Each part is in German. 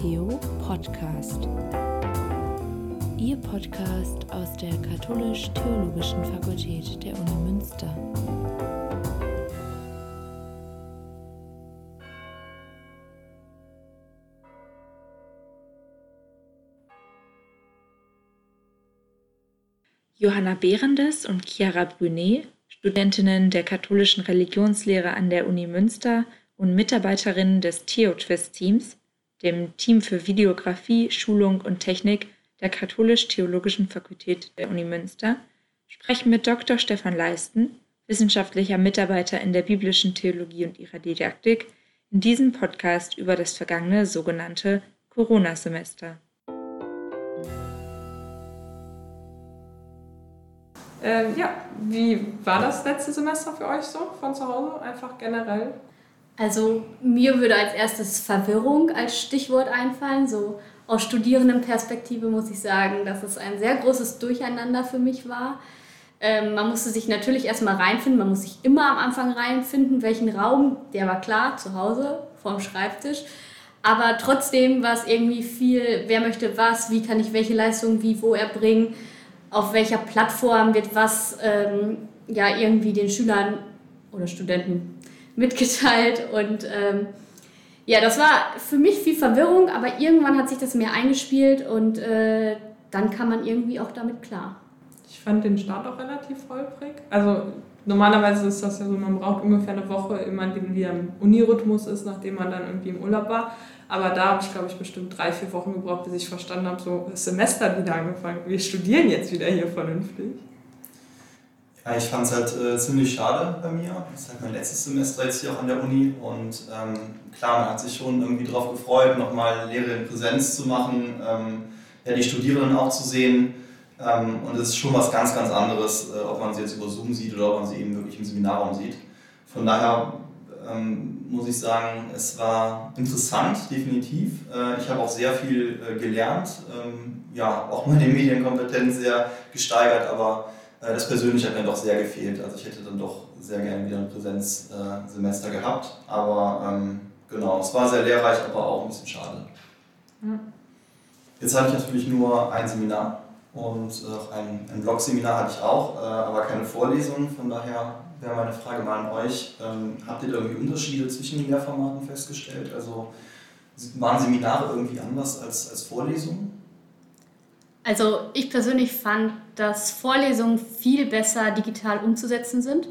Theo Podcast. Ihr Podcast aus der Katholisch-Theologischen Fakultät der Uni Münster. Johanna Behrendes und Chiara Brunet, Studentinnen der katholischen Religionslehre an der Uni Münster und Mitarbeiterinnen des Theo-Twist-Teams, dem Team für Videografie, Schulung und Technik der Katholisch-Theologischen Fakultät der Uni Münster, sprechen mit Dr. Stefan Leisten, wissenschaftlicher Mitarbeiter in der biblischen Theologie und ihrer Didaktik, in diesem Podcast über das vergangene sogenannte Corona-Semester. Ähm, ja, wie war das letzte Semester für euch so von zu Hause, einfach generell? Also mir würde als erstes Verwirrung als Stichwort einfallen. So aus Studierendenperspektive muss ich sagen, dass es ein sehr großes Durcheinander für mich war. Ähm, man musste sich natürlich erstmal reinfinden, man muss sich immer am Anfang reinfinden, welchen Raum, der war klar, zu Hause, vorm Schreibtisch. Aber trotzdem war es irgendwie viel, wer möchte was, wie kann ich welche Leistung wie wo erbringen auf welcher Plattform wird was ähm, ja irgendwie den Schülern oder Studenten mitgeteilt und ähm, ja, das war für mich viel Verwirrung, aber irgendwann hat sich das mehr eingespielt und äh, dann kam man irgendwie auch damit klar. Ich fand den Start auch relativ holprig. Also normalerweise ist das ja so, man braucht ungefähr eine Woche, immer man wieder im Unirhythmus ist, nachdem man dann irgendwie im Urlaub war. Aber da habe ich, glaube ich, bestimmt drei, vier Wochen gebraucht, bis ich verstanden habe, so das Semester wieder angefangen. Wir studieren jetzt wieder hier vernünftig. Ja, ich fand es halt äh, ziemlich schade bei mir. Das ist halt mein letztes Semester jetzt hier auch an der Uni. Und ähm, klar, man hat sich schon irgendwie darauf gefreut, nochmal Lehre in Präsenz zu machen, ähm, ja, die Studierenden auch zu sehen. Ähm, und es ist schon was ganz, ganz anderes, äh, ob man sie jetzt über Zoom sieht oder ob man sie eben wirklich im Seminarraum sieht. Von daher ähm, muss ich sagen, es war interessant, definitiv. Äh, ich habe auch sehr viel äh, gelernt, ähm, ja, auch meine Medienkompetenz sehr gesteigert, aber das Persönliche hat mir doch sehr gefehlt. Also ich hätte dann doch sehr gerne wieder ein Präsenzsemester gehabt, aber ähm, genau, es war sehr lehrreich, aber auch ein bisschen schade. Jetzt hatte ich natürlich nur ein Seminar und ein, ein Blog-Seminar hatte ich auch, aber keine Vorlesung, von daher wäre meine Frage mal an euch. Ähm, habt ihr da irgendwie Unterschiede zwischen den Lehrformaten festgestellt? Also waren Seminare irgendwie anders als, als Vorlesungen? Also ich persönlich fand, dass Vorlesungen viel besser digital umzusetzen sind.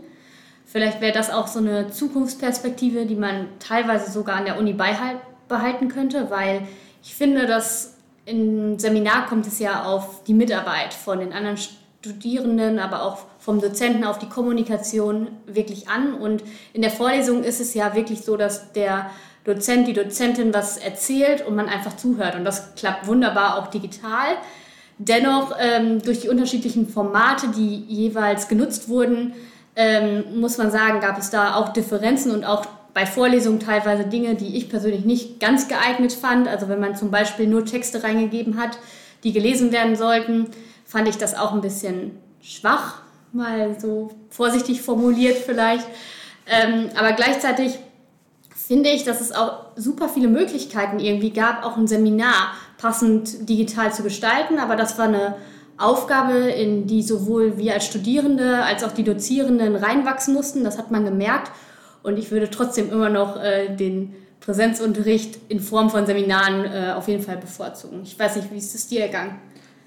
Vielleicht wäre das auch so eine Zukunftsperspektive, die man teilweise sogar an der Uni behalten könnte, weil ich finde, dass im Seminar kommt es ja auf die Mitarbeit von den anderen Studierenden, aber auch vom Dozenten auf die Kommunikation wirklich an. Und in der Vorlesung ist es ja wirklich so, dass der Dozent, die Dozentin was erzählt und man einfach zuhört. Und das klappt wunderbar auch digital. Dennoch, ähm, durch die unterschiedlichen Formate, die jeweils genutzt wurden, ähm, muss man sagen, gab es da auch Differenzen und auch bei Vorlesungen teilweise Dinge, die ich persönlich nicht ganz geeignet fand. Also wenn man zum Beispiel nur Texte reingegeben hat, die gelesen werden sollten, fand ich das auch ein bisschen schwach mal so vorsichtig formuliert vielleicht. Ähm, aber gleichzeitig finde ich, dass es auch super viele Möglichkeiten irgendwie gab, auch ein Seminar passend digital zu gestalten. Aber das war eine Aufgabe, in die sowohl wir als Studierende als auch die Dozierenden reinwachsen mussten. Das hat man gemerkt. Und ich würde trotzdem immer noch äh, den Präsenzunterricht in Form von Seminaren äh, auf jeden Fall bevorzugen. Ich weiß nicht, wie ist es dir ergangen?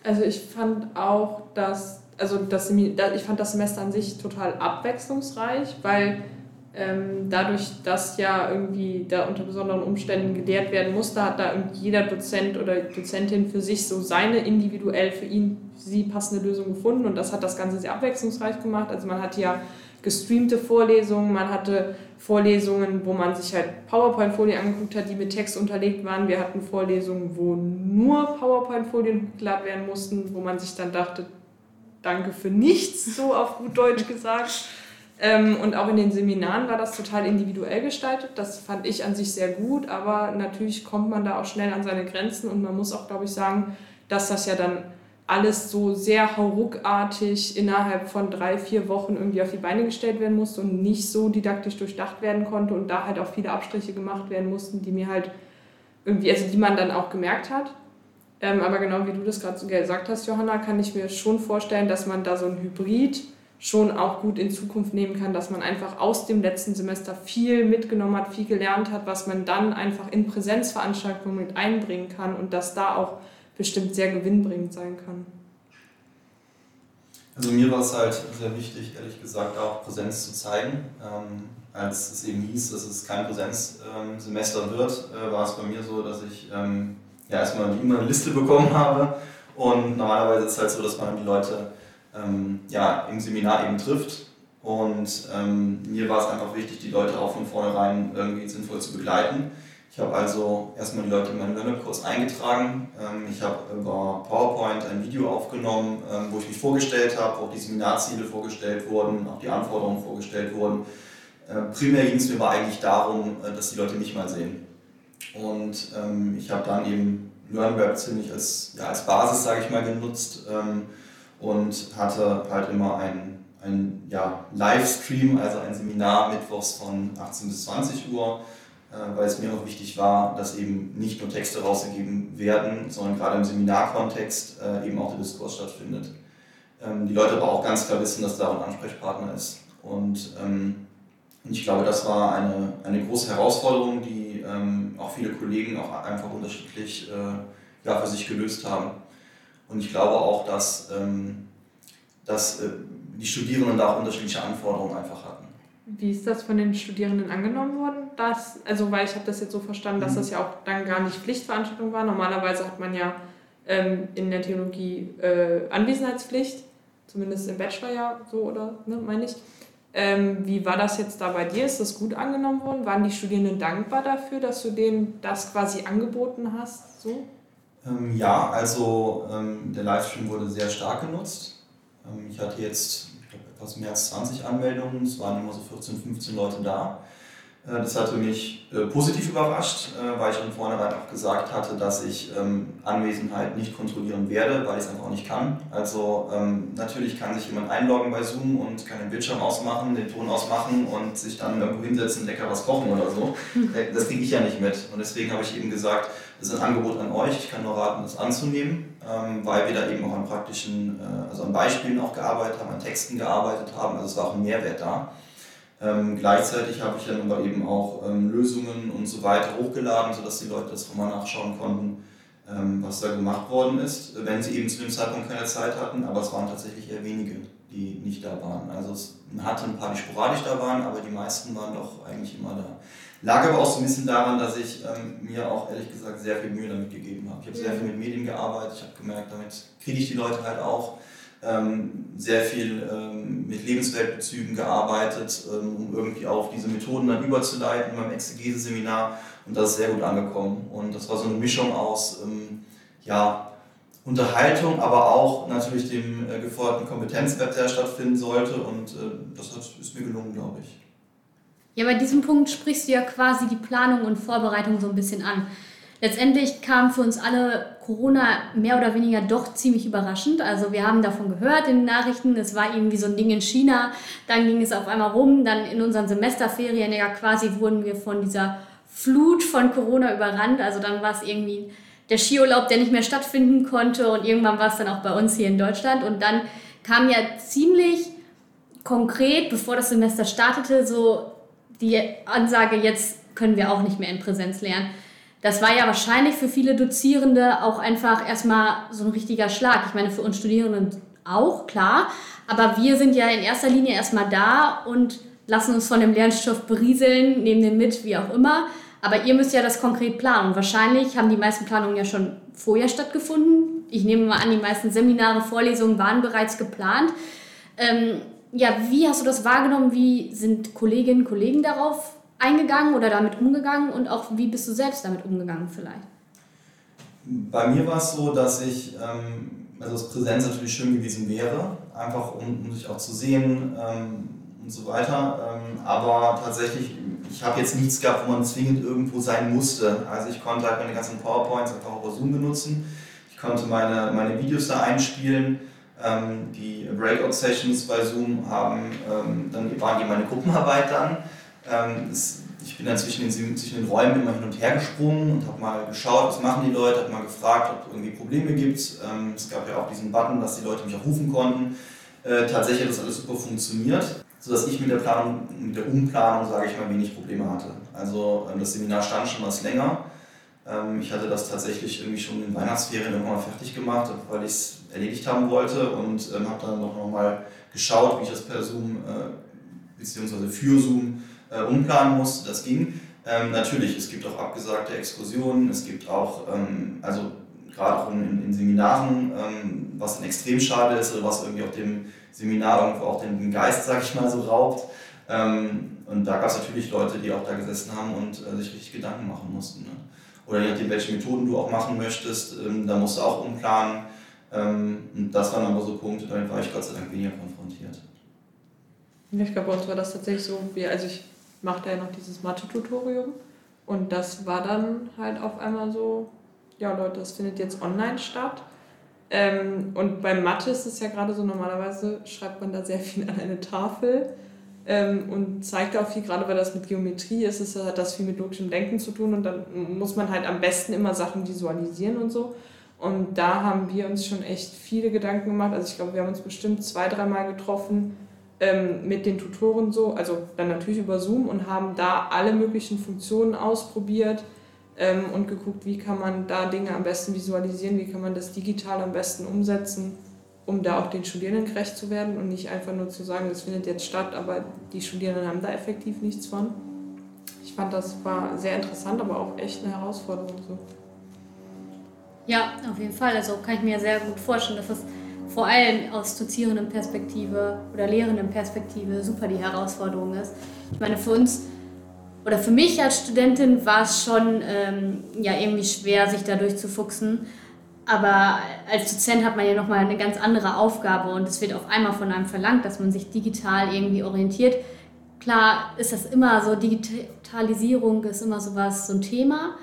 Also ich fand auch, dass also das, ich fand das Semester an sich total abwechslungsreich, weil ähm, dadurch, dass ja irgendwie da unter besonderen Umständen gelehrt werden musste, hat da jeder Dozent oder Dozentin für sich so seine individuell für ihn, für sie passende Lösung gefunden und das hat das Ganze sehr abwechslungsreich gemacht. Also man hatte ja gestreamte Vorlesungen, man hatte Vorlesungen, wo man sich halt PowerPoint-Folien angeguckt hat, die mit Text unterlegt waren. Wir hatten Vorlesungen, wo nur PowerPoint-Folien hochgeladen werden mussten, wo man sich dann dachte, Danke für nichts, so auf gut Deutsch gesagt. Ähm, und auch in den Seminaren war das total individuell gestaltet. Das fand ich an sich sehr gut, aber natürlich kommt man da auch schnell an seine Grenzen und man muss auch, glaube ich, sagen, dass das ja dann alles so sehr hauruckartig innerhalb von drei, vier Wochen irgendwie auf die Beine gestellt werden musste und nicht so didaktisch durchdacht werden konnte und da halt auch viele Abstriche gemacht werden mussten, die mir halt irgendwie, also die man dann auch gemerkt hat. Ähm, aber genau wie du das gerade gesagt hast, Johanna, kann ich mir schon vorstellen, dass man da so ein Hybrid schon auch gut in Zukunft nehmen kann, dass man einfach aus dem letzten Semester viel mitgenommen hat, viel gelernt hat, was man dann einfach in Präsenzveranstaltungen mit einbringen kann und dass da auch bestimmt sehr gewinnbringend sein kann. Also mir war es halt sehr wichtig, ehrlich gesagt, auch Präsenz zu zeigen. Ähm, als es eben hieß, dass es kein Präsenzsemester ähm, wird, äh, war es bei mir so, dass ich ähm, ja erstmal immer eine Liste bekommen habe. Und normalerweise ist es halt so, dass man die Leute ähm, ja, im Seminar eben trifft. Und ähm, mir war es einfach wichtig, die Leute auch von vornherein irgendwie sinnvoll zu begleiten. Ich habe also erstmal die Leute in meinen Learning-Kurs eingetragen. Ähm, ich habe über PowerPoint ein Video aufgenommen, ähm, wo ich mich vorgestellt habe, wo auch die Seminarziele vorgestellt wurden, auch die Anforderungen vorgestellt wurden. Äh, primär ging es mir aber eigentlich darum, äh, dass die Leute mich mal sehen. Und ähm, ich habe dann eben LearnWeb ziemlich als, ja, als Basis, sage ich mal, genutzt und hatte halt immer ein, ein ja, Livestream, also ein Seminar mittwochs von 18 bis 20 Uhr, äh, weil es mir auch wichtig war, dass eben nicht nur Texte rausgegeben werden, sondern gerade im Seminarkontext äh, eben auch der Diskurs stattfindet. Ähm, die Leute aber auch ganz klar wissen, dass da ein Ansprechpartner ist. Und ähm, ich glaube, das war eine, eine große Herausforderung, die ähm, auch viele Kollegen auch einfach unterschiedlich äh, ja, für sich gelöst haben. Und ich glaube auch, dass, ähm, dass äh, die Studierenden da auch unterschiedliche Anforderungen einfach hatten. Wie ist das von den Studierenden angenommen worden? Dass, also weil ich habe das jetzt so verstanden, dass mhm. das ja auch dann gar nicht Pflichtveranstaltung war. Normalerweise hat man ja ähm, in der Theologie äh, Anwesenheitspflicht, zumindest im Bachelor ja so oder ne, meine ich. Ähm, wie war das jetzt da bei dir? Ist das gut angenommen worden? Waren die Studierenden dankbar dafür, dass du denen das quasi angeboten hast? So? Ähm, ja, also ähm, der Livestream wurde sehr stark genutzt. Ähm, ich hatte jetzt ich glaub, etwas mehr als 20 Anmeldungen, es waren immer so 14, 15 Leute da. Äh, das hatte mich äh, positiv überrascht, äh, weil ich von vornherein auch gesagt hatte, dass ich ähm, Anwesenheit nicht kontrollieren werde, weil ich es einfach auch nicht kann. Also ähm, natürlich kann sich jemand einloggen bei Zoom und kann den Bildschirm ausmachen, den Ton ausmachen und sich dann irgendwo hinsetzen, lecker was kochen oder so. Das kriege ich ja nicht mit. Und deswegen habe ich eben gesagt, das ist ein Angebot an euch, ich kann nur raten, das anzunehmen, ähm, weil wir da eben auch an praktischen, also an Beispielen auch gearbeitet haben, an Texten gearbeitet haben, also es war auch ein Mehrwert da. Ähm, gleichzeitig habe ich dann aber eben auch ähm, Lösungen und so weiter hochgeladen, sodass die Leute das mal nachschauen konnten, was da gemacht worden ist, wenn sie eben zu dem Zeitpunkt keine Zeit hatten. Aber es waren tatsächlich eher wenige, die nicht da waren. Also es hatte ein paar, die sporadisch da waren, aber die meisten waren doch eigentlich immer da. Lag aber auch so ein bisschen daran, dass ich ähm, mir auch ehrlich gesagt sehr viel Mühe damit gegeben habe. Ich habe sehr viel mit Medien gearbeitet, ich habe gemerkt, damit kriege ich die Leute halt auch ähm, sehr viel ähm, mit Lebensweltbezügen gearbeitet, ähm, um irgendwie auf diese Methoden dann überzuleiten beim Exegese-Seminar und das ist sehr gut angekommen. Und das war so eine Mischung aus ähm, ja, Unterhaltung, aber auch natürlich dem äh, geforderten Kompetenzwert, der stattfinden sollte und äh, das hat, ist mir gelungen, glaube ich. Ja, bei diesem Punkt sprichst du ja quasi die Planung und Vorbereitung so ein bisschen an. Letztendlich kam für uns alle Corona mehr oder weniger doch ziemlich überraschend. Also wir haben davon gehört in den Nachrichten, es war irgendwie so ein Ding in China, dann ging es auf einmal rum, dann in unseren Semesterferien ja quasi wurden wir von dieser Flut von Corona überrannt. Also dann war es irgendwie der Skiurlaub, der nicht mehr stattfinden konnte und irgendwann war es dann auch bei uns hier in Deutschland und dann kam ja ziemlich konkret, bevor das Semester startete, so die Ansage, jetzt können wir auch nicht mehr in Präsenz lernen. Das war ja wahrscheinlich für viele Dozierende auch einfach erstmal so ein richtiger Schlag. Ich meine, für uns Studierenden auch, klar. Aber wir sind ja in erster Linie erstmal da und lassen uns von dem Lernstoff berieseln, nehmen den mit, wie auch immer. Aber ihr müsst ja das konkret planen. Und wahrscheinlich haben die meisten Planungen ja schon vorher stattgefunden. Ich nehme mal an, die meisten Seminare, Vorlesungen waren bereits geplant. Ähm, ja, wie hast du das wahrgenommen? Wie sind Kolleginnen und Kollegen darauf eingegangen oder damit umgegangen und auch wie bist du selbst damit umgegangen vielleicht? Bei mir war es so, dass ich, ähm, also das Präsenz natürlich schön gewesen wäre, einfach um, um sich auch zu sehen ähm, und so weiter. Ähm, aber tatsächlich, ich habe jetzt nichts gehabt, wo man zwingend irgendwo sein musste. Also ich konnte halt meine ganzen PowerPoints einfach über Zoom benutzen. Ich konnte meine, meine Videos da einspielen. Ähm, die Breakout-Sessions bei Zoom haben, ähm, dann waren die meine Gruppenarbeit dann. Ähm, ich bin dann zwischen den, zwischen den Räumen immer hin und her gesprungen und habe mal geschaut, was machen die Leute, habe mal gefragt, ob es irgendwie Probleme gibt. Es gab ja auch diesen Button, dass die Leute mich auch rufen konnten. Äh, tatsächlich hat das alles super funktioniert, sodass ich mit der Planung, mit der Umplanung, sage ich mal, wenig Probleme hatte. Also das Seminar stand schon was länger. Ähm, ich hatte das tatsächlich irgendwie schon in Weihnachtsferien irgendwann fertig gemacht, weil ich es erledigt haben wollte und ähm, habe dann noch mal geschaut, wie ich das per Zoom äh, bzw. für Zoom äh, umplanen musste. Das ging. Ähm, natürlich, es gibt auch abgesagte Exkursionen, es gibt auch, ähm, also gerade auch in, in Seminaren, ähm, was dann extrem schade ist oder was irgendwie auch dem Seminar irgendwo auch den Geist, sag ich mal, so raubt. Ähm, und da gab es natürlich Leute, die auch da gesessen haben und äh, sich richtig Gedanken machen mussten. Ne? Oder je nachdem, welche Methoden du auch machen möchtest, ähm, da musst du auch umplanen. Ähm, und das waren aber so Punkte, damit war ich Gott sei Dank weniger konfrontiert. Ich glaube, bei uns war das tatsächlich so, wie, also ich machte ja noch dieses Mathe-Tutorium und das war dann halt auf einmal so, ja Leute, das findet jetzt online statt. Ähm, und bei Mathe ist es ja gerade so, normalerweise schreibt man da sehr viel an eine Tafel ähm, und zeigt auch viel, gerade weil das mit Geometrie ist, ist hat das viel mit logischem Denken zu tun und dann muss man halt am besten immer Sachen visualisieren und so. Und da haben wir uns schon echt viele Gedanken gemacht. Also ich glaube, wir haben uns bestimmt zwei, dreimal getroffen ähm, mit den Tutoren so, also dann natürlich über Zoom und haben da alle möglichen Funktionen ausprobiert ähm, und geguckt, wie kann man da Dinge am besten visualisieren, wie kann man das digital am besten umsetzen um da auch den Studierenden gerecht zu werden und nicht einfach nur zu sagen, das findet jetzt statt, aber die Studierenden haben da effektiv nichts von. Ich fand, das war sehr interessant, aber auch echt eine Herausforderung. So. Ja, auf jeden Fall. Also kann ich mir sehr gut vorstellen, dass das vor allem aus dozierenden Perspektive oder lehrenden Perspektive super die Herausforderung ist. Ich meine, für uns oder für mich als Studentin war es schon ähm, ja, irgendwie schwer, sich da durchzufuchsen. Aber als Dozent hat man ja nochmal eine ganz andere Aufgabe und es wird auf einmal von einem verlangt, dass man sich digital irgendwie orientiert. Klar ist das immer so, Digitalisierung ist immer sowas, so ein Thema,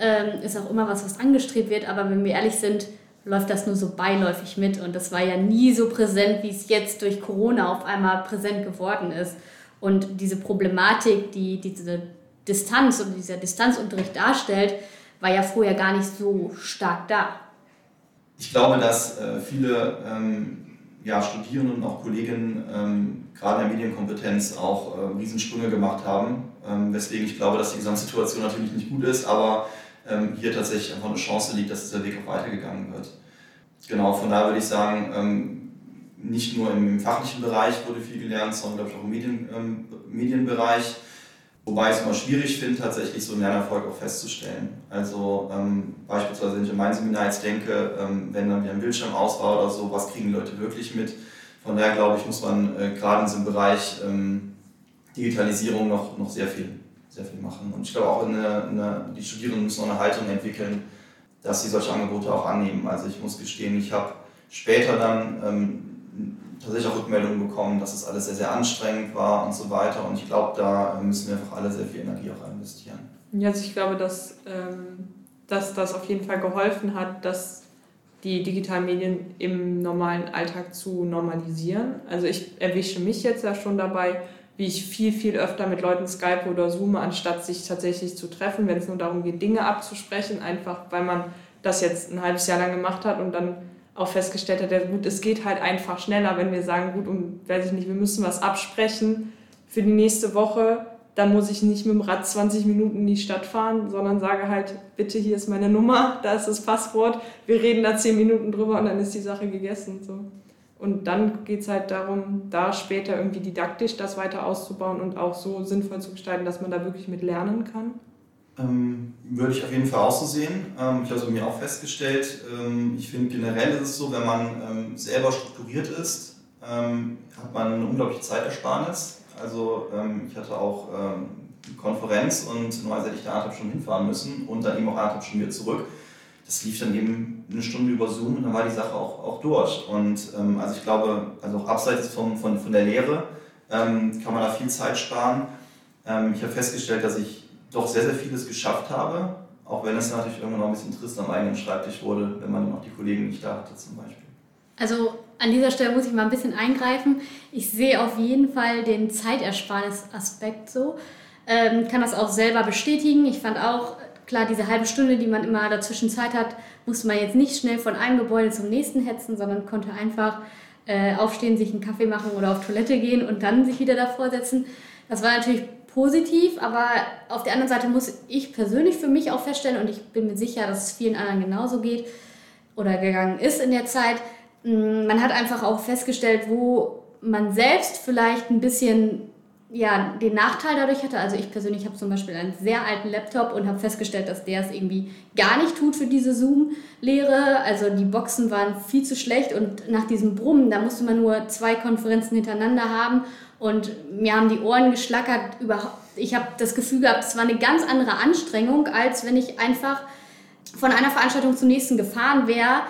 ähm, ist auch immer was, was angestrebt wird, aber wenn wir ehrlich sind, läuft das nur so beiläufig mit und das war ja nie so präsent, wie es jetzt durch Corona auf einmal präsent geworden ist. Und diese Problematik, die diese Distanz und dieser Distanzunterricht darstellt, war ja vorher gar nicht so stark da ich glaube, dass äh, viele ähm, ja, Studierende und auch Kolleginnen ähm, gerade in der Medienkompetenz auch äh, Riesensprünge gemacht haben, ähm, weswegen ich glaube, dass die Gesamtsituation natürlich nicht gut ist, aber ähm, hier tatsächlich einfach eine Chance liegt, dass dieser Weg auch weitergegangen wird. Genau, von daher würde ich sagen, ähm, nicht nur im fachlichen Bereich wurde viel gelernt, sondern glaube ich auch im Medien, ähm, Medienbereich Wobei ich es immer schwierig finde, tatsächlich so einen Lernerfolg auch festzustellen. Also ähm, beispielsweise, wenn ich an mein Seminar jetzt denke, ähm, wenn dann wieder ein Bildschirm aus war oder so, was kriegen die Leute wirklich mit? Von daher glaube ich, muss man äh, gerade in diesem Bereich ähm, Digitalisierung noch, noch sehr, viel, sehr viel machen. Und ich glaube auch, eine, eine, die Studierenden müssen auch eine Haltung entwickeln, dass sie solche Angebote auch annehmen. Also ich muss gestehen, ich habe später dann ähm, tatsächlich auch Rückmeldungen bekommen, dass es alles sehr, sehr anstrengend war und so weiter. Und ich glaube, da müssen wir einfach alle sehr viel Energie auch investieren. Ja, also ich glaube, dass, ähm, dass das auf jeden Fall geholfen hat, dass die digitalen Medien im normalen Alltag zu normalisieren. Also ich erwische mich jetzt ja schon dabei, wie ich viel, viel öfter mit Leuten Skype oder Zoom, anstatt sich tatsächlich zu treffen, wenn es nur darum geht, Dinge abzusprechen, einfach weil man das jetzt ein halbes Jahr lang gemacht hat und dann auch festgestellt hat, ja gut, es geht halt einfach schneller, wenn wir sagen, gut, um, weiß ich nicht, wir müssen was absprechen für die nächste Woche, dann muss ich nicht mit dem Rad 20 Minuten in die Stadt fahren, sondern sage halt, bitte, hier ist meine Nummer, da ist das Passwort, wir reden da 10 Minuten drüber und dann ist die Sache gegessen. So. Und dann geht es halt darum, da später irgendwie didaktisch das weiter auszubauen und auch so sinnvoll zu gestalten, dass man da wirklich mit lernen kann. Ähm, würde ich auf jeden Fall auch so sehen. Ähm, ich habe es mir auch festgestellt. Ähm, ich finde generell ist es so, wenn man ähm, selber strukturiert ist, ähm, hat man eine unglaubliche Zeitersparnis. Also ähm, ich hatte auch eine Konferenz und normalerweise hätte ich da anderthalb Stunden hinfahren müssen und dann eben auch anderthalb Stunden wieder zurück. Das lief dann eben eine Stunde über Zoom und dann war die Sache auch, auch durch. Und also ich glaube, also auch abseits von, von, von der Lehre kann man da viel Zeit sparen. ich habe festgestellt, dass ich doch sehr, sehr vieles geschafft habe, auch wenn es natürlich irgendwann noch ein bisschen trist am eigenen Schreibtisch wurde, wenn man noch die Kollegen nicht da hatte zum Beispiel. Also an dieser Stelle muss ich mal ein bisschen eingreifen. Ich sehe auf jeden Fall den Zeitersparnis-Aspekt so. Ähm, kann das auch selber bestätigen. Ich fand auch, klar, diese halbe Stunde, die man immer dazwischen Zeit hat, musste man jetzt nicht schnell von einem Gebäude zum nächsten hetzen, sondern konnte einfach äh, aufstehen, sich einen Kaffee machen oder auf Toilette gehen und dann sich wieder davor setzen. Das war natürlich positiv, aber auf der anderen Seite muss ich persönlich für mich auch feststellen, und ich bin mir sicher, dass es vielen anderen genauso geht oder gegangen ist in der Zeit, mm, man hat einfach auch festgestellt, wo man selbst vielleicht ein bisschen ja, den Nachteil dadurch hatte. Also ich persönlich habe zum Beispiel einen sehr alten Laptop und habe festgestellt, dass der es irgendwie gar nicht tut für diese Zoom-Lehre. Also die Boxen waren viel zu schlecht und nach diesem Brummen, da musste man nur zwei Konferenzen hintereinander haben und mir haben die Ohren geschlackert. Ich habe das Gefühl gehabt, es war eine ganz andere Anstrengung, als wenn ich einfach von einer Veranstaltung zur nächsten gefahren wäre.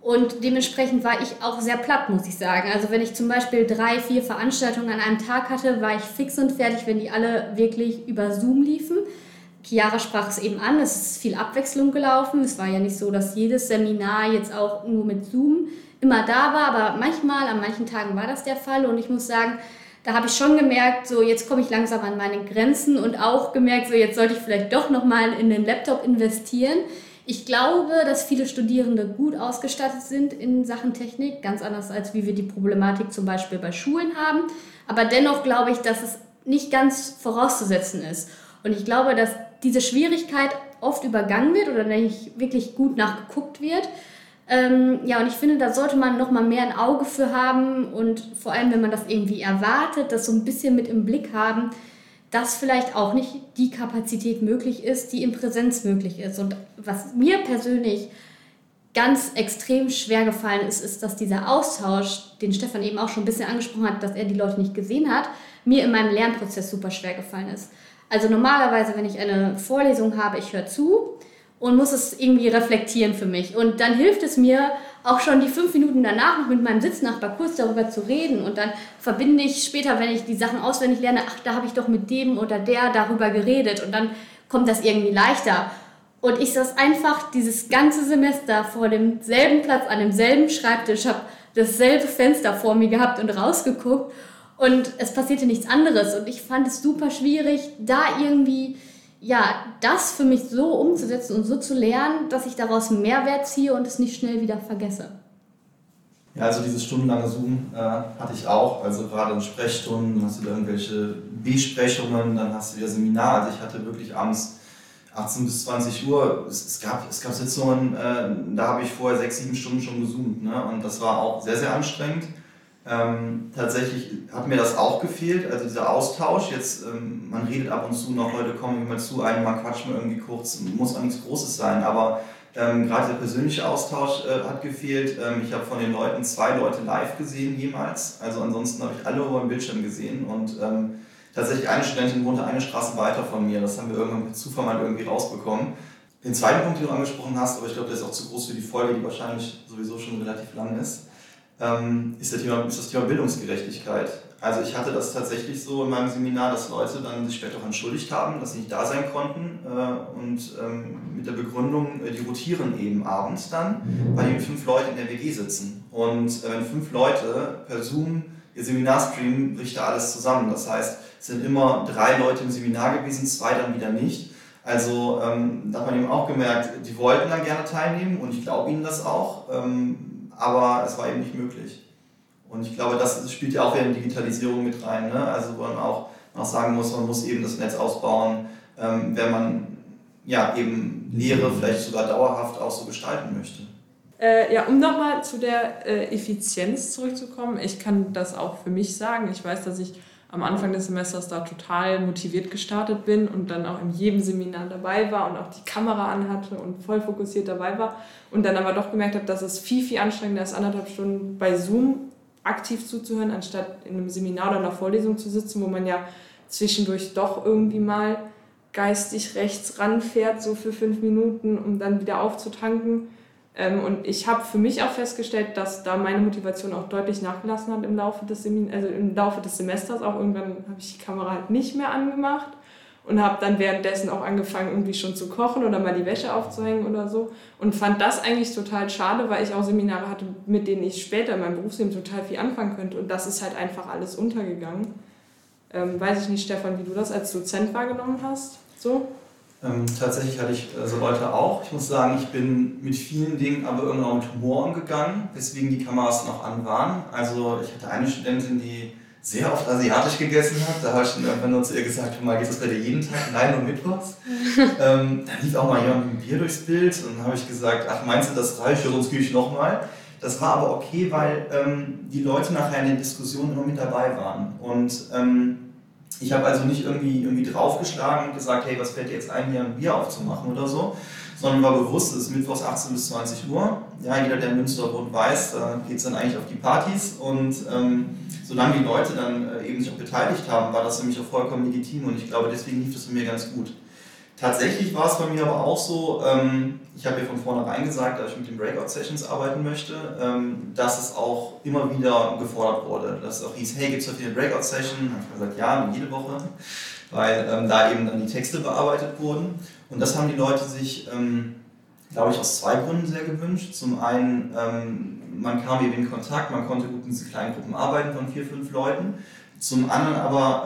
Und dementsprechend war ich auch sehr platt, muss ich sagen. Also wenn ich zum Beispiel drei, vier Veranstaltungen an einem Tag hatte, war ich fix und fertig, wenn die alle wirklich über Zoom liefen. Chiara sprach es eben an, es ist viel Abwechslung gelaufen. Es war ja nicht so, dass jedes Seminar jetzt auch nur mit Zoom immer da war, aber manchmal, an manchen Tagen war das der Fall. Und ich muss sagen, da habe ich schon gemerkt, so jetzt komme ich langsam an meine Grenzen und auch gemerkt, so jetzt sollte ich vielleicht doch nochmal in den Laptop investieren. Ich glaube, dass viele Studierende gut ausgestattet sind in Sachen Technik, ganz anders als wie wir die Problematik zum Beispiel bei Schulen haben. Aber dennoch glaube ich, dass es nicht ganz vorauszusetzen ist. Und ich glaube, dass diese Schwierigkeit oft übergangen wird oder nicht wirklich gut nachgeguckt wird. Ähm, ja, und ich finde, da sollte man noch mal mehr ein Auge für haben und vor allem, wenn man das irgendwie erwartet, das so ein bisschen mit im Blick haben, dass vielleicht auch nicht die Kapazität möglich ist, die in Präsenz möglich ist. Und was mir persönlich ganz extrem schwer gefallen ist, ist, dass dieser Austausch, den Stefan eben auch schon ein bisschen angesprochen hat, dass er die Leute nicht gesehen hat, mir in meinem Lernprozess super schwer gefallen ist. Also normalerweise, wenn ich eine Vorlesung habe, ich höre zu, und muss es irgendwie reflektieren für mich. Und dann hilft es mir auch schon die fünf Minuten danach noch mit meinem Sitznachbar kurz darüber zu reden. Und dann verbinde ich später, wenn ich die Sachen auswendig lerne, ach, da habe ich doch mit dem oder der darüber geredet. Und dann kommt das irgendwie leichter. Und ich saß einfach dieses ganze Semester vor demselben Platz, an demselben Schreibtisch, habe dasselbe Fenster vor mir gehabt und rausgeguckt. Und es passierte nichts anderes. Und ich fand es super schwierig, da irgendwie ja, das für mich so umzusetzen und so zu lernen, dass ich daraus Mehrwert ziehe und es nicht schnell wieder vergesse. Ja, also dieses stundenlange Zoom äh, hatte ich auch. Also gerade in Sprechstunden hast du da irgendwelche Besprechungen, dann hast du wieder Seminar. Also ich hatte wirklich abends 18 bis 20 Uhr. Es, es gab, es gab Sitzungen, äh, da habe ich vorher sechs, sieben Stunden schon gezoomt. Ne? Und das war auch sehr, sehr anstrengend. Ähm, tatsächlich hat mir das auch gefehlt, also dieser Austausch. Jetzt, ähm, man redet ab und zu noch, Leute kommen mal zu einem, mal quatschen irgendwie kurz, muss auch nichts Großes sein, aber ähm, gerade der persönliche Austausch äh, hat gefehlt. Ähm, ich habe von den Leuten zwei Leute live gesehen jemals, also ansonsten habe ich alle über den Bildschirm gesehen und ähm, tatsächlich eine Studentin wohnte eine Straße weiter von mir, das haben wir irgendwann mit Zufall mal irgendwie rausbekommen. Den zweiten Punkt, den du angesprochen hast, aber ich glaube, der ist auch zu groß für die Folge, die wahrscheinlich sowieso schon relativ lang ist ist, das Thema, ist das Thema Bildungsgerechtigkeit. Also ich hatte das tatsächlich so in meinem Seminar, dass Leute dann sich später auch entschuldigt haben, dass sie nicht da sein konnten äh, und ähm, mit der Begründung, äh, die rotieren eben abends dann, weil eben fünf Leute in der WG sitzen. Und äh, wenn fünf Leute per Zoom ihr Seminar streamen, bricht da alles zusammen. Das heißt, es sind immer drei Leute im Seminar gewesen, zwei dann wieder nicht. Also ähm, da hat man eben auch gemerkt, die wollten dann gerne teilnehmen und ich glaube ihnen das auch. Ähm, aber es war eben nicht möglich. Und ich glaube, das spielt ja auch wieder in Digitalisierung mit rein. Ne? Also wo man auch, man sagen muss, man muss eben das Netz ausbauen, ähm, wenn man ja eben Lehre vielleicht sogar dauerhaft auch so gestalten möchte. Äh, ja, um nochmal zu der äh, Effizienz zurückzukommen, ich kann das auch für mich sagen. Ich weiß, dass ich am Anfang des Semesters da total motiviert gestartet bin und dann auch in jedem Seminar dabei war und auch die Kamera anhatte und voll fokussiert dabei war und dann aber doch gemerkt habe, dass es viel, viel anstrengender ist, anderthalb Stunden bei Zoom aktiv zuzuhören, anstatt in einem Seminar oder einer Vorlesung zu sitzen, wo man ja zwischendurch doch irgendwie mal geistig rechts ranfährt, so für fünf Minuten, um dann wieder aufzutanken. Ähm, und ich habe für mich auch festgestellt, dass da meine Motivation auch deutlich nachgelassen hat im Laufe des, Semin also im Laufe des Semesters. Auch irgendwann habe ich die Kamera halt nicht mehr angemacht. und habe dann währenddessen auch angefangen, irgendwie schon zu kochen oder mal die Wäsche aufzuhängen oder so. Und fand das eigentlich total schade, weil ich auch Seminare hatte, mit denen ich später in meinem Berufsleben total viel anfangen könnte. Und das ist halt einfach alles untergegangen. Ähm, weiß ich nicht, Stefan, wie du das als Dozent wahrgenommen hast. So? Ähm, tatsächlich hatte ich äh, so Leute auch. Ich muss sagen, ich bin mit vielen Dingen aber irgendwann mit Humor umgegangen, weswegen die Kameras noch an waren. Also ich hatte eine Studentin, die sehr oft asiatisch gegessen hat. Da habe ich dann irgendwann nur zu ihr gesagt, mal geht das bei dir jeden Tag? Nein, nur mittwochs. ähm, da lief auch mal jemand mit einem Bier durchs Bild und dann habe ich gesagt, ach meinst du, das reicht, sonst gehe ich nochmal. Das war aber okay, weil ähm, die Leute nachher in den Diskussionen immer mit dabei waren. Und ähm, ich habe also nicht irgendwie, irgendwie draufgeschlagen und gesagt, hey, was fällt dir jetzt ein, hier ein Bier aufzumachen oder so, sondern war bewusst, es ist mittwochs 18 bis 20 Uhr. Ja, jeder, der in Münster wohnt, weiß, da geht es dann eigentlich auf die Partys und ähm, solange die Leute dann äh, eben sich auch beteiligt haben, war das für mich auch vollkommen legitim und ich glaube, deswegen lief das für mich ganz gut. Tatsächlich war es bei mir aber auch so, ähm, ich habe ja von vornherein gesagt, dass ich mit den Breakout-Sessions arbeiten möchte, ähm, dass es auch immer wieder gefordert wurde. Dass es auch hieß, hey, gibt es heute eine Breakout-Session? habe ich gesagt, ja, jede Woche, weil ähm, da eben dann die Texte bearbeitet wurden. Und das haben die Leute sich, glaube ich, aus zwei Gründen sehr gewünscht. Zum einen, man kam eben in Kontakt, man konnte gut in diese kleinen Gruppen arbeiten von vier, fünf Leuten. Zum anderen aber,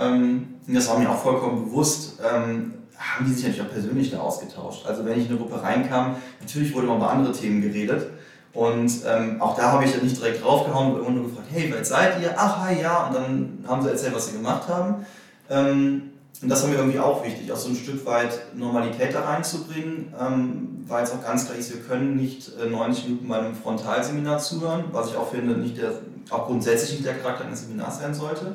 das war mir auch vollkommen bewusst, haben die sich natürlich auch persönlich da ausgetauscht. Also wenn ich in eine Gruppe reinkam, natürlich wurde mal über andere Themen geredet. Und ähm, auch da habe ich dann nicht direkt draufgehauen, und nur gefragt, hey, wer seid ihr? Ach, hi, ja. Und dann haben sie erzählt, was sie gemacht haben. Ähm, und das war mir irgendwie auch wichtig, auch so ein Stück weit Normalität da reinzubringen, ähm, weil es auch ganz klar ist, wir können nicht äh, 90 Minuten bei einem Frontalseminar zuhören, was ich auch finde, nicht der, auch grundsätzlich nicht der Charakter eines Seminars sein sollte.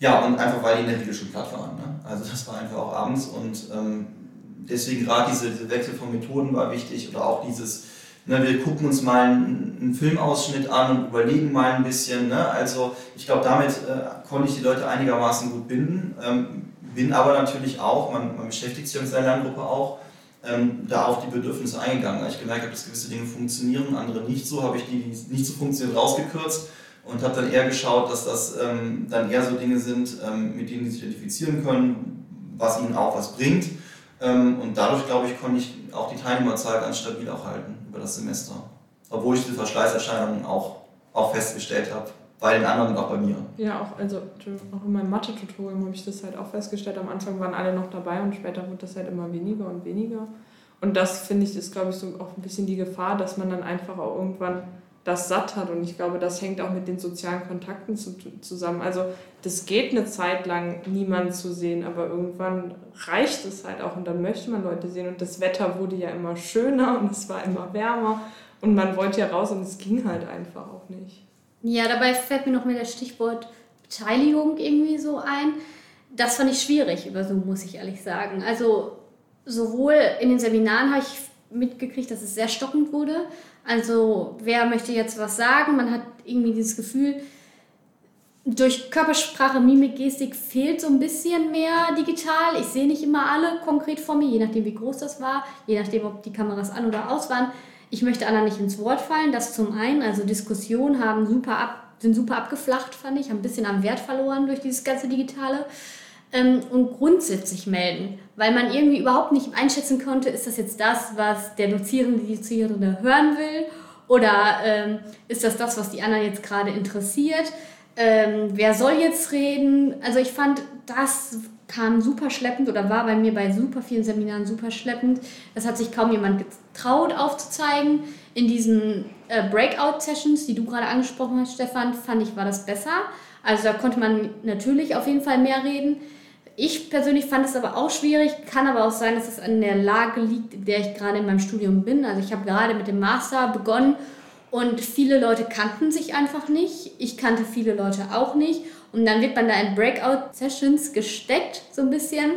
Ja, und einfach weil die in der Regel schon platt waren. Ne? Also das war einfach auch abends und ähm, deswegen gerade diese, diese, Wechsel von Methoden war wichtig oder auch dieses, ne, wir gucken uns mal einen, einen, Filmausschnitt an und überlegen mal ein bisschen. Ne? Also ich glaube, damit äh, konnte ich die Leute einigermaßen gut binden. Ähm, bin aber natürlich auch, man, man beschäftigt sich in seiner Lerngruppe auch, ähm, da auf die Bedürfnisse eingegangen. Als ich gemerkt habe, dass gewisse Dinge funktionieren, andere nicht so, habe ich die, die nicht so funktionieren, rausgekürzt und habe dann eher geschaut, dass das ähm, dann eher so Dinge sind, ähm, mit denen sie sich identifizieren können, was ihnen auch was bringt. Ähm, und dadurch, glaube ich, konnte ich auch die Teilnehmerzahl ganz stabil auch halten über das Semester. Obwohl ich diese Verschleißerscheinungen auch, auch festgestellt habe. Bei den anderen und auch bei mir. Ja, auch, also auch in meinem Mathe-Tutorium habe ich das halt auch festgestellt. Am Anfang waren alle noch dabei und später wurde das halt immer weniger und weniger. Und das finde ich ist, glaube ich, so auch ein bisschen die Gefahr, dass man dann einfach auch irgendwann das satt hat. Und ich glaube, das hängt auch mit den sozialen Kontakten zu, zusammen. Also das geht eine Zeit lang, niemanden zu sehen, aber irgendwann reicht es halt auch und dann möchte man Leute sehen. Und das Wetter wurde ja immer schöner und es war immer wärmer und man wollte ja raus und es ging halt einfach auch nicht. Ja, dabei fällt mir noch mehr das Stichwort Beteiligung irgendwie so ein. Das fand ich schwierig über Zoom, muss ich ehrlich sagen. Also sowohl in den Seminaren habe ich mitgekriegt, dass es sehr stockend wurde, also wer möchte jetzt was sagen? Man hat irgendwie dieses Gefühl, durch Körpersprache, Mimik, Gestik fehlt so ein bisschen mehr digital. Ich sehe nicht immer alle konkret vor mir, je nachdem wie groß das war, je nachdem ob die Kameras an oder aus waren. Ich möchte anderen nicht ins Wort fallen, das zum einen. Also Diskussionen haben super ab, sind super abgeflacht, fand ich, haben ein bisschen am Wert verloren durch dieses ganze Digitale ähm, und grundsätzlich melden, weil man irgendwie überhaupt nicht einschätzen konnte, ist das jetzt das, was der Dozierende, die Dozierende hören will oder ähm, ist das das, was die anderen jetzt gerade interessiert? Ähm, wer soll jetzt reden? Also ich fand, das kam super schleppend oder war bei mir bei super vielen Seminaren super schleppend. Das hat sich kaum jemand getraut aufzuzeigen. In diesen äh, Breakout-Sessions, die du gerade angesprochen hast, Stefan, fand ich, war das besser. Also da konnte man natürlich auf jeden Fall mehr reden. Ich persönlich fand es aber auch schwierig, kann aber auch sein, dass es an der Lage liegt, in der ich gerade in meinem Studium bin. Also ich habe gerade mit dem Master begonnen und viele Leute kannten sich einfach nicht. Ich kannte viele Leute auch nicht. Und dann wird man da in Breakout-Sessions gesteckt, so ein bisschen.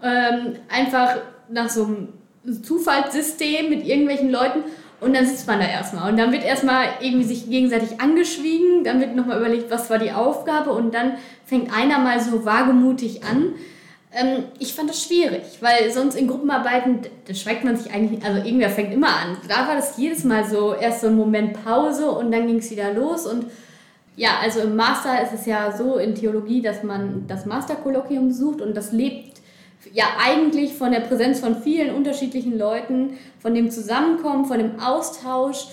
Ähm, einfach nach so einem Zufallssystem mit irgendwelchen Leuten. Und dann sitzt man da erstmal. Und dann wird erstmal irgendwie sich gegenseitig angeschwiegen. Dann wird nochmal überlegt, was war die Aufgabe. Und dann fängt einer mal so wagemutig an. Ähm, ich fand das schwierig, weil sonst in Gruppenarbeiten, da schweigt man sich eigentlich, also irgendwer fängt immer an. Da war das jedes Mal so, erst so ein Moment Pause und dann ging es wieder los. Und ja, also im Master ist es ja so in Theologie, dass man das Masterkolloquium besucht und das lebt ja eigentlich von der Präsenz von vielen unterschiedlichen Leuten, von dem Zusammenkommen, von dem Austausch,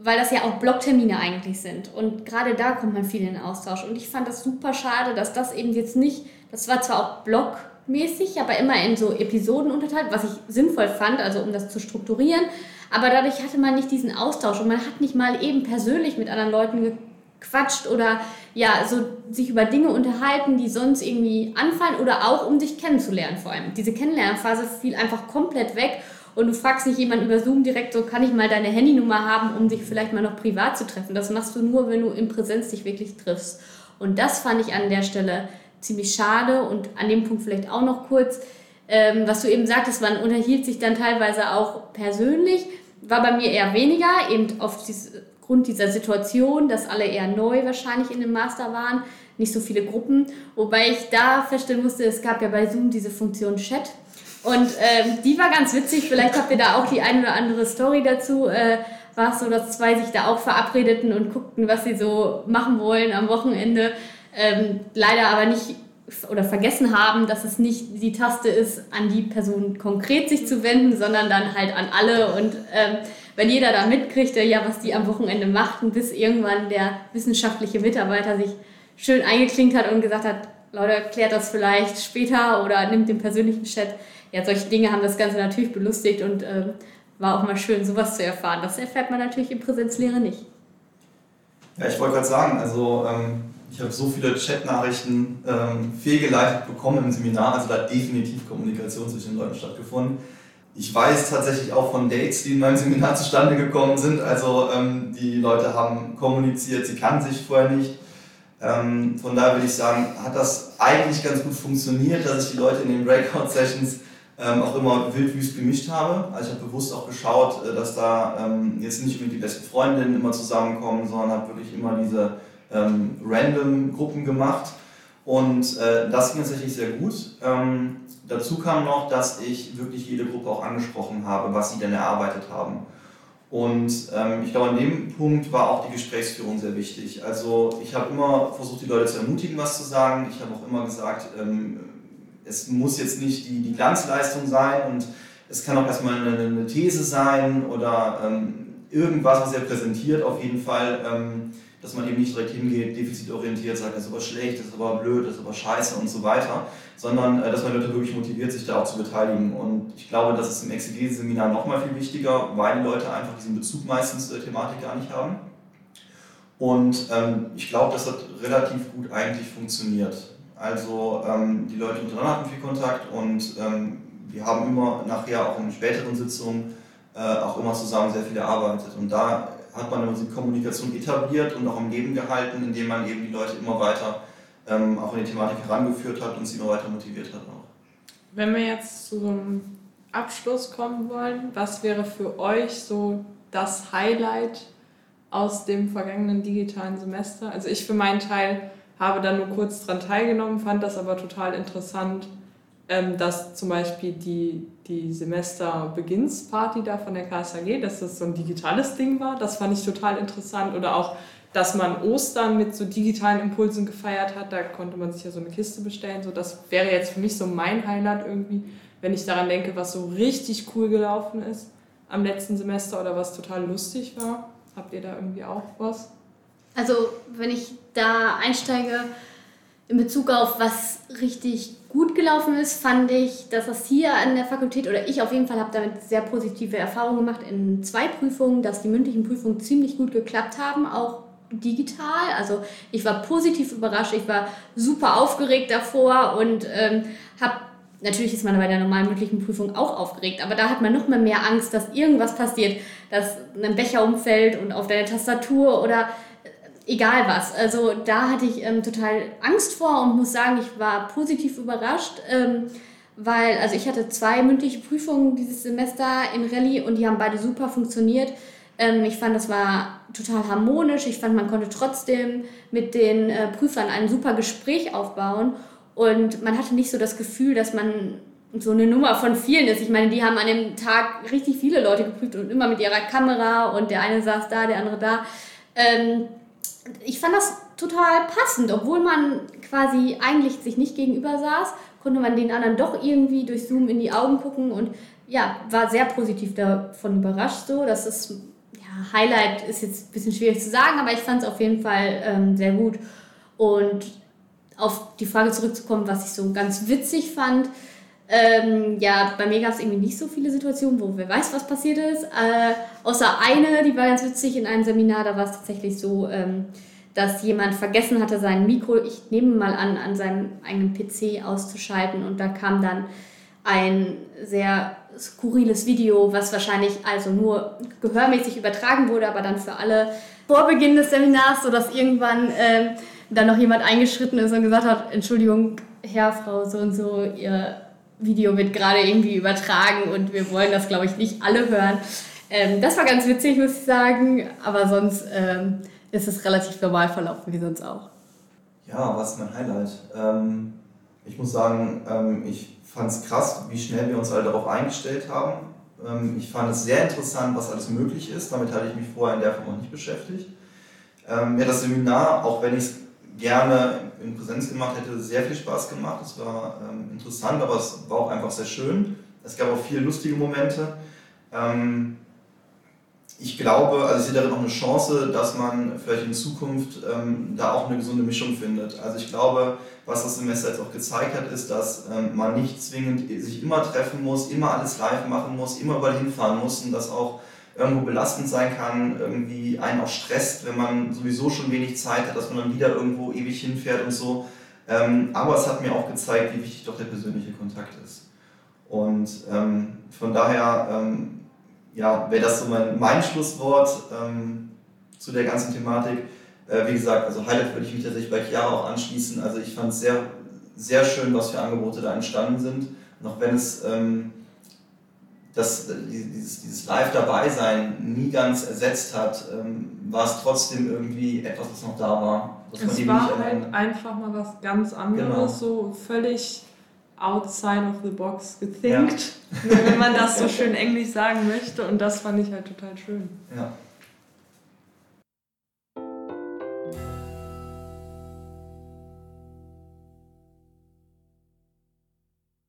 weil das ja auch Blocktermine eigentlich sind. Und gerade da kommt man viel in Austausch. Und ich fand das super schade, dass das eben jetzt nicht, das war zwar auch blockmäßig, aber immer in so Episoden unterteilt, was ich sinnvoll fand, also um das zu strukturieren. Aber dadurch hatte man nicht diesen Austausch und man hat nicht mal eben persönlich mit anderen Leuten gequatscht oder ja, so sich über Dinge unterhalten, die sonst irgendwie anfallen oder auch um sich kennenzulernen vor allem. Diese Kennenlernphase fiel einfach komplett weg und du fragst nicht jemanden über Zoom direkt so, kann ich mal deine Handynummer haben, um dich vielleicht mal noch privat zu treffen. Das machst du nur, wenn du in Präsenz dich wirklich triffst. Und das fand ich an der Stelle ziemlich schade und an dem Punkt vielleicht auch noch kurz, ähm, was du eben sagtest, man unterhielt sich dann teilweise auch persönlich, war bei mir eher weniger, eben aufgrund dieser Situation, dass alle eher neu wahrscheinlich in dem Master waren, nicht so viele Gruppen, wobei ich da feststellen musste, es gab ja bei Zoom diese Funktion Chat und ähm, die war ganz witzig. Vielleicht habt ihr da auch die eine oder andere Story dazu. Äh, war es so, dass zwei sich da auch verabredeten und guckten, was sie so machen wollen am Wochenende. Ähm, leider aber nicht oder vergessen haben, dass es nicht die Taste ist, an die Person konkret sich zu wenden, sondern dann halt an alle. Und ähm, wenn jeder da mitkriegt, ja, was die am Wochenende machten, bis irgendwann der wissenschaftliche Mitarbeiter sich schön eingeklinkt hat und gesagt hat, Leute, klärt das vielleicht später oder nimmt den persönlichen Chat ja, solche Dinge haben das Ganze natürlich belustigt und ähm, war auch mal schön, sowas zu erfahren. Das erfährt man natürlich in Präsenzlehre nicht. Ja, ich wollte gerade sagen, also ähm, ich habe so viele Chatnachrichten ähm, fehlgeleitet bekommen im Seminar, also da hat definitiv Kommunikation zwischen den Leuten stattgefunden. Ich weiß tatsächlich auch von Dates, die in meinem Seminar zustande gekommen sind. Also ähm, die Leute haben kommuniziert, sie kannten sich vorher nicht. Ähm, von daher würde ich sagen, hat das eigentlich ganz gut funktioniert, dass ich die Leute in den Breakout-Sessions ähm, auch immer wildwüst gemischt habe. Also ich habe bewusst auch geschaut, äh, dass da ähm, jetzt nicht unbedingt die besten Freundinnen immer zusammenkommen, sondern habe wirklich immer diese ähm, random Gruppen gemacht. Und äh, das ging tatsächlich sehr gut. Ähm, dazu kam noch, dass ich wirklich jede Gruppe auch angesprochen habe, was sie denn erarbeitet haben. Und ähm, ich glaube, an dem Punkt war auch die Gesprächsführung sehr wichtig. Also ich habe immer versucht, die Leute zu ermutigen, was zu sagen. Ich habe auch immer gesagt, ähm, es muss jetzt nicht die, die Glanzleistung sein und es kann auch erstmal eine, eine These sein oder ähm, irgendwas, was er präsentiert, auf jeden Fall, ähm, dass man eben nicht direkt hingeht, defizitorientiert, sagt, das ist aber schlecht, das ist aber blöd, das ist aber scheiße und so weiter, sondern äh, dass man Leute wirklich motiviert, sich da auch zu beteiligen. Und ich glaube, das ist im Exegese-Seminar nochmal viel wichtiger, weil die Leute einfach diesen Bezug meistens zur Thematik gar nicht haben. Und ähm, ich glaube, das hat relativ gut eigentlich funktioniert. Also ähm, die Leute untereinander hatten viel Kontakt und ähm, wir haben immer nachher auch in späteren Sitzungen äh, auch immer zusammen sehr viel erarbeitet. Und da hat man die Kommunikation etabliert und auch am Leben gehalten, indem man eben die Leute immer weiter ähm, auch in die Thematik herangeführt hat und sie immer weiter motiviert hat auch. Wenn wir jetzt zu so einem Abschluss kommen wollen, was wäre für euch so das Highlight aus dem vergangenen digitalen Semester? Also ich für meinen Teil habe da nur kurz dran teilgenommen, fand das aber total interessant, ähm, dass zum Beispiel die, die Semesterbeginnsparty da von der KSAG, dass das so ein digitales Ding war. Das fand ich total interessant. Oder auch, dass man Ostern mit so digitalen Impulsen gefeiert hat. Da konnte man sich ja so eine Kiste bestellen. So, das wäre jetzt für mich so mein Highlight irgendwie, wenn ich daran denke, was so richtig cool gelaufen ist am letzten Semester oder was total lustig war. Habt ihr da irgendwie auch was? Also, wenn ich da einsteige, in Bezug auf was richtig gut gelaufen ist, fand ich, dass das hier an der Fakultät oder ich auf jeden Fall habe damit sehr positive Erfahrungen gemacht in zwei Prüfungen, dass die mündlichen Prüfungen ziemlich gut geklappt haben, auch digital. Also ich war positiv überrascht, ich war super aufgeregt davor und ähm, habe Natürlich ist man bei der normalen mündlichen Prüfung auch aufgeregt, aber da hat man noch mal mehr Angst, dass irgendwas passiert, dass ein Becher umfällt und auf deine Tastatur oder egal was. Also da hatte ich ähm, total Angst vor und muss sagen, ich war positiv überrascht, ähm, weil also ich hatte zwei mündliche Prüfungen dieses Semester in Rallye und die haben beide super funktioniert. Ähm, ich fand, das war total harmonisch. Ich fand, man konnte trotzdem mit den äh, Prüfern ein super Gespräch aufbauen und man hatte nicht so das Gefühl, dass man so eine Nummer von vielen ist. Ich meine, die haben an dem Tag richtig viele Leute geprüft und immer mit ihrer Kamera und der eine saß da, der andere da. Ich fand das total passend, obwohl man quasi eigentlich sich nicht gegenüber saß, konnte man den anderen doch irgendwie durch Zoom in die Augen gucken und ja, war sehr positiv davon überrascht so. Das ist, ja, Highlight ist jetzt ein bisschen schwierig zu sagen, aber ich fand es auf jeden Fall ähm, sehr gut. Und auf die Frage zurückzukommen, was ich so ganz witzig fand, ähm, ja, bei mir gab es irgendwie nicht so viele Situationen, wo wer weiß, was passiert ist. Äh, außer eine, die war ganz witzig in einem Seminar, da war es tatsächlich so, ähm, dass jemand vergessen hatte, sein Mikro, ich nehme mal an, an seinem eigenen PC auszuschalten und da kam dann ein sehr skurriles Video, was wahrscheinlich also nur gehörmäßig übertragen wurde, aber dann für alle vor Beginn des Seminars, sodass irgendwann ähm, dann noch jemand eingeschritten ist und gesagt hat, Entschuldigung, Herr, Frau, so und so, ihr Video wird gerade irgendwie übertragen und wir wollen das, glaube ich, nicht alle hören. Ähm, das war ganz witzig, muss ich sagen, aber sonst ähm, ist es relativ normal verlaufen, wie sonst auch. Ja, was ist mein Highlight? Ähm, ich muss sagen, ähm, ich fand es krass, wie schnell wir uns alle darauf eingestellt haben. Ähm, ich fand es sehr interessant, was alles möglich ist. Damit hatte ich mich vorher in der Form noch nicht beschäftigt. Ähm, mir das Seminar, auch wenn ich es gerne in Präsenz gemacht hätte, sehr viel Spaß gemacht. Es war ähm, interessant, aber es war auch einfach sehr schön. Es gab auch viele lustige Momente. Ähm, ich glaube, also ich sehe darin auch eine Chance, dass man vielleicht in Zukunft ähm, da auch eine gesunde Mischung findet. Also ich glaube, was das Semester jetzt auch gezeigt hat, ist, dass ähm, man nicht zwingend sich immer treffen muss, immer alles live machen muss, immer überall hinfahren muss und das auch irgendwo belastend sein kann, irgendwie einen auch stresst, wenn man sowieso schon wenig Zeit hat, dass man dann wieder irgendwo ewig hinfährt und so. Ähm, aber es hat mir auch gezeigt, wie wichtig doch der persönliche Kontakt ist. Und ähm, von daher ähm, ja, wäre das so mein, mein Schlusswort ähm, zu der ganzen Thematik. Äh, wie gesagt, also Highlight würde ich mich tatsächlich bei Chiara auch anschließen. Also ich fand es sehr, sehr schön, was für Angebote da entstanden sind. Noch wenn es ähm, das, dieses, dieses Live-Dabei-Sein nie ganz ersetzt hat, ähm, war es trotzdem irgendwie etwas, was noch da war. es war halt einfach mal was ganz anderes, genau. so völlig outside of the box gethinkt, ja. wenn man das so schön englisch sagen möchte. Und das fand ich halt total schön. Ja.